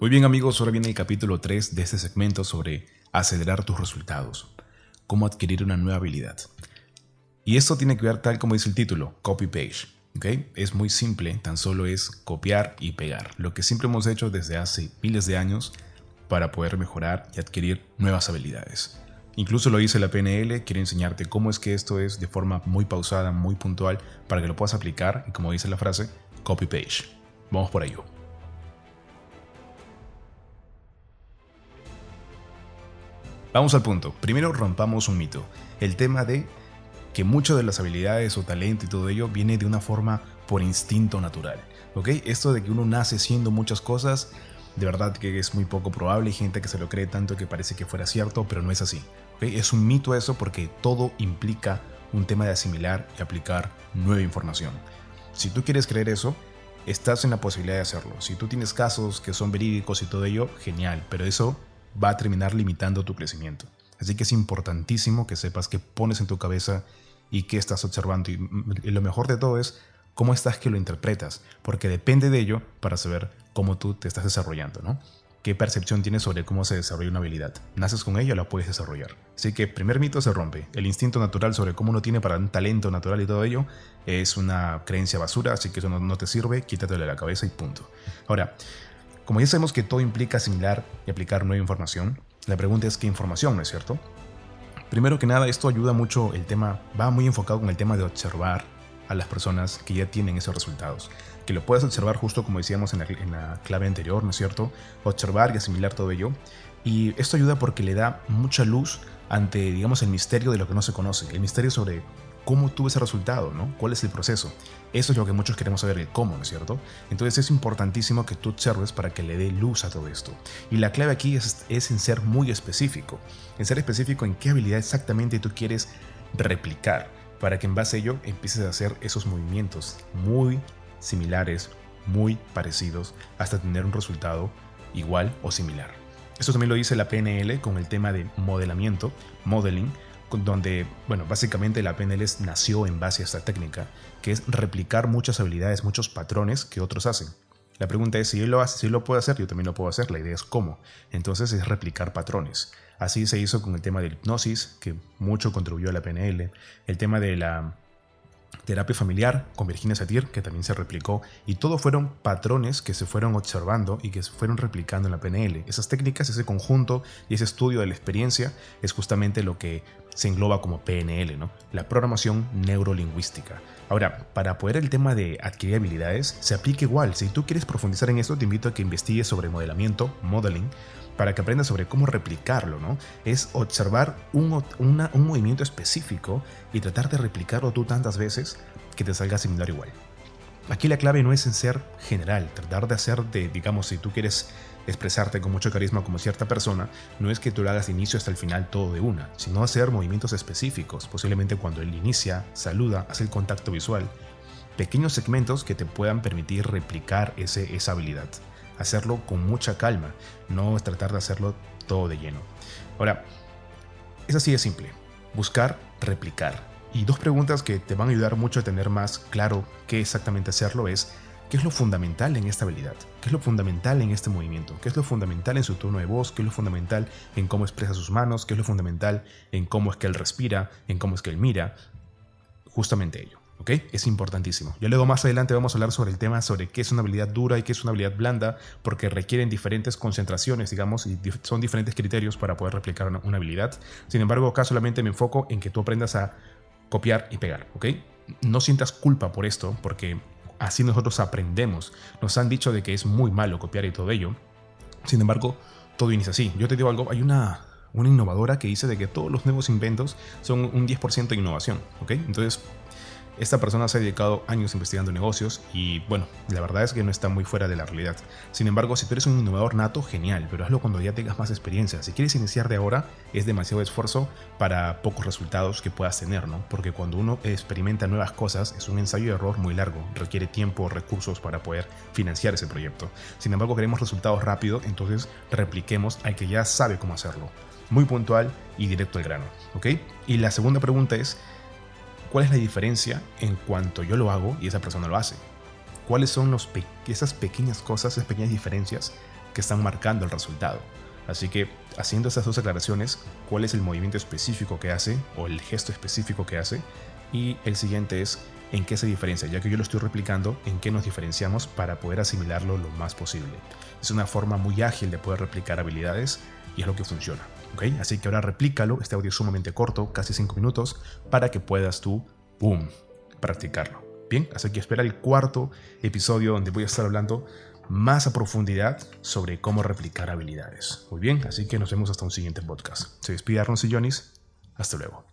Muy bien amigos, ahora viene el capítulo 3 de este segmento sobre acelerar tus resultados, cómo adquirir una nueva habilidad. Y esto tiene que ver tal como dice el título, copy page. ¿okay? Es muy simple, tan solo es copiar y pegar, lo que siempre hemos hecho desde hace miles de años para poder mejorar y adquirir nuevas habilidades. Incluso lo dice la PNL, quiero enseñarte cómo es que esto es de forma muy pausada, muy puntual, para que lo puedas aplicar y como dice la frase, copy page. Vamos por ello. Vamos al punto. Primero rompamos un mito. El tema de que muchas de las habilidades o talento y todo ello viene de una forma por instinto natural. ¿Ok? Esto de que uno nace siendo muchas cosas, de verdad que es muy poco probable. Hay gente que se lo cree tanto que parece que fuera cierto, pero no es así. Es un mito eso porque todo implica un tema de asimilar y aplicar nueva información. Si tú quieres creer eso, estás en la posibilidad de hacerlo. Si tú tienes casos que son verídicos y todo ello, genial, pero eso va a terminar limitando tu crecimiento. Así que es importantísimo que sepas qué pones en tu cabeza y qué estás observando. Y, lo mejor de todo es cómo estás que lo interpretas, porque depende de ello para saber cómo tú te estás desarrollando, ¿no? ¿Qué percepción tienes sobre cómo se desarrolla una habilidad? ¿Naces con ella o la puedes desarrollar? Así que primer mito se rompe. El instinto natural sobre cómo uno tiene para un talento natural y todo ello es una creencia basura, así que eso no, no te sirve, quítatelo de la cabeza y punto. Ahora, como ya sabemos que todo implica asimilar y aplicar nueva información, la pregunta es qué información, ¿no es cierto? Primero que nada, esto ayuda mucho, el tema va muy enfocado con el tema de observar a las personas que ya tienen esos resultados. Que lo puedes observar justo como decíamos en la, en la clave anterior, ¿no es cierto? Observar y asimilar todo ello. Y esto ayuda porque le da mucha luz ante, digamos, el misterio de lo que no se conoce, el misterio sobre cómo tuvo ese resultado, ¿no? ¿Cuál es el proceso? Eso es lo que muchos queremos saber, el cómo, ¿no es cierto? Entonces es importantísimo que tú observes para que le dé luz a todo esto. Y la clave aquí es, es en ser muy específico, en ser específico en qué habilidad exactamente tú quieres replicar, para que en base a ello empieces a hacer esos movimientos muy similares, muy parecidos, hasta tener un resultado igual o similar. Esto también lo dice la PNL con el tema de modelamiento, modeling, donde, bueno, básicamente la PNL nació en base a esta técnica, que es replicar muchas habilidades, muchos patrones que otros hacen. La pregunta es si él lo hace, si lo puede hacer, yo también lo puedo hacer. La idea es cómo. Entonces es replicar patrones. Así se hizo con el tema de hipnosis, que mucho contribuyó a la PNL. El tema de la terapia familiar con Virginia Satir, que también se replicó, y todo fueron patrones que se fueron observando y que se fueron replicando en la PNL. Esas técnicas, ese conjunto y ese estudio de la experiencia es justamente lo que se engloba como PNL. La programación neurolingüística. Ahora, para poder el tema de adquirir habilidades, se aplica igual. Si tú quieres profundizar en esto, te invito a que investigues sobre modelamiento, modeling, para que aprendas sobre cómo replicarlo, ¿no? Es observar un, un movimiento específico y tratar de replicarlo tú tantas veces que te salga similar igual. Aquí la clave no es en ser general, tratar de hacer de, digamos, si tú quieres expresarte con mucho carisma como cierta persona, no es que tú lo hagas de inicio hasta el final todo de una, sino hacer movimientos específicos, posiblemente cuando él inicia, saluda, hace el contacto visual, pequeños segmentos que te puedan permitir replicar ese, esa habilidad hacerlo con mucha calma, no tratar de hacerlo todo de lleno. Ahora, es así de simple, buscar, replicar. Y dos preguntas que te van a ayudar mucho a tener más claro qué exactamente hacerlo es, ¿qué es lo fundamental en esta habilidad? ¿Qué es lo fundamental en este movimiento? ¿Qué es lo fundamental en su tono de voz? ¿Qué es lo fundamental en cómo expresa sus manos? ¿Qué es lo fundamental en cómo es que él respira? ¿En cómo es que él mira? Justamente ello. ¿ok? Es importantísimo. Ya luego más adelante vamos a hablar sobre el tema sobre qué es una habilidad dura y qué es una habilidad blanda, porque requieren diferentes concentraciones, digamos, y son diferentes criterios para poder replicar una, habilidad. Sin embargo, acá solamente me enfoco en que tú aprendas a copiar y pegar, ¿ok? No sientas culpa por esto, porque así nosotros aprendemos. Nos han dicho de que es muy malo copiar y todo ello. Sin embargo, todo inicia así. Yo te digo algo, hay una, una innovadora que dice de que todos los nuevos inventos son un 10% de innovación. Entonces, esta persona se ha dedicado años investigando negocios y bueno, la verdad es que no está muy fuera de la realidad. Sin embargo, si tú eres un innovador nato, genial, pero hazlo cuando ya tengas más experiencia. Si quieres iniciar de ahora, es demasiado esfuerzo para pocos resultados que puedas tener, ¿no? Porque cuando uno experimenta nuevas cosas, es un ensayo de error muy largo, requiere tiempo, recursos para poder financiar ese proyecto. Sin embargo, queremos resultados rápidos, entonces repliquemos al que ya sabe cómo hacerlo. Muy puntual y directo al grano, ¿ok? Y la segunda pregunta es, ¿Cuál es la diferencia en cuanto yo lo hago y esa persona lo hace? ¿Cuáles son esas pequeñas cosas, esas pequeñas diferencias que están marcando el resultado. Así que haciendo esas dos aclaraciones, cuál es el movimiento específico que hace o el gesto específico que hace y el siguiente es en qué se diferencia, ya que yo lo estoy replicando, en qué nos diferenciamos para poder asimilarlo lo más posible. Es una forma muy ágil de poder replicar habilidades y es lo que funciona. ¿okay? Así que ahora replícalo, este audio es sumamente corto, casi 5 minutos, para que puedas tú, practicarlo. Bien, así que espera el cuarto episodio donde voy a estar hablando más a profundidad sobre cómo replicar habilidades. Muy bien, así que nos vemos hasta un siguiente podcast. Se despide Ron Sillonis. Hasta luego.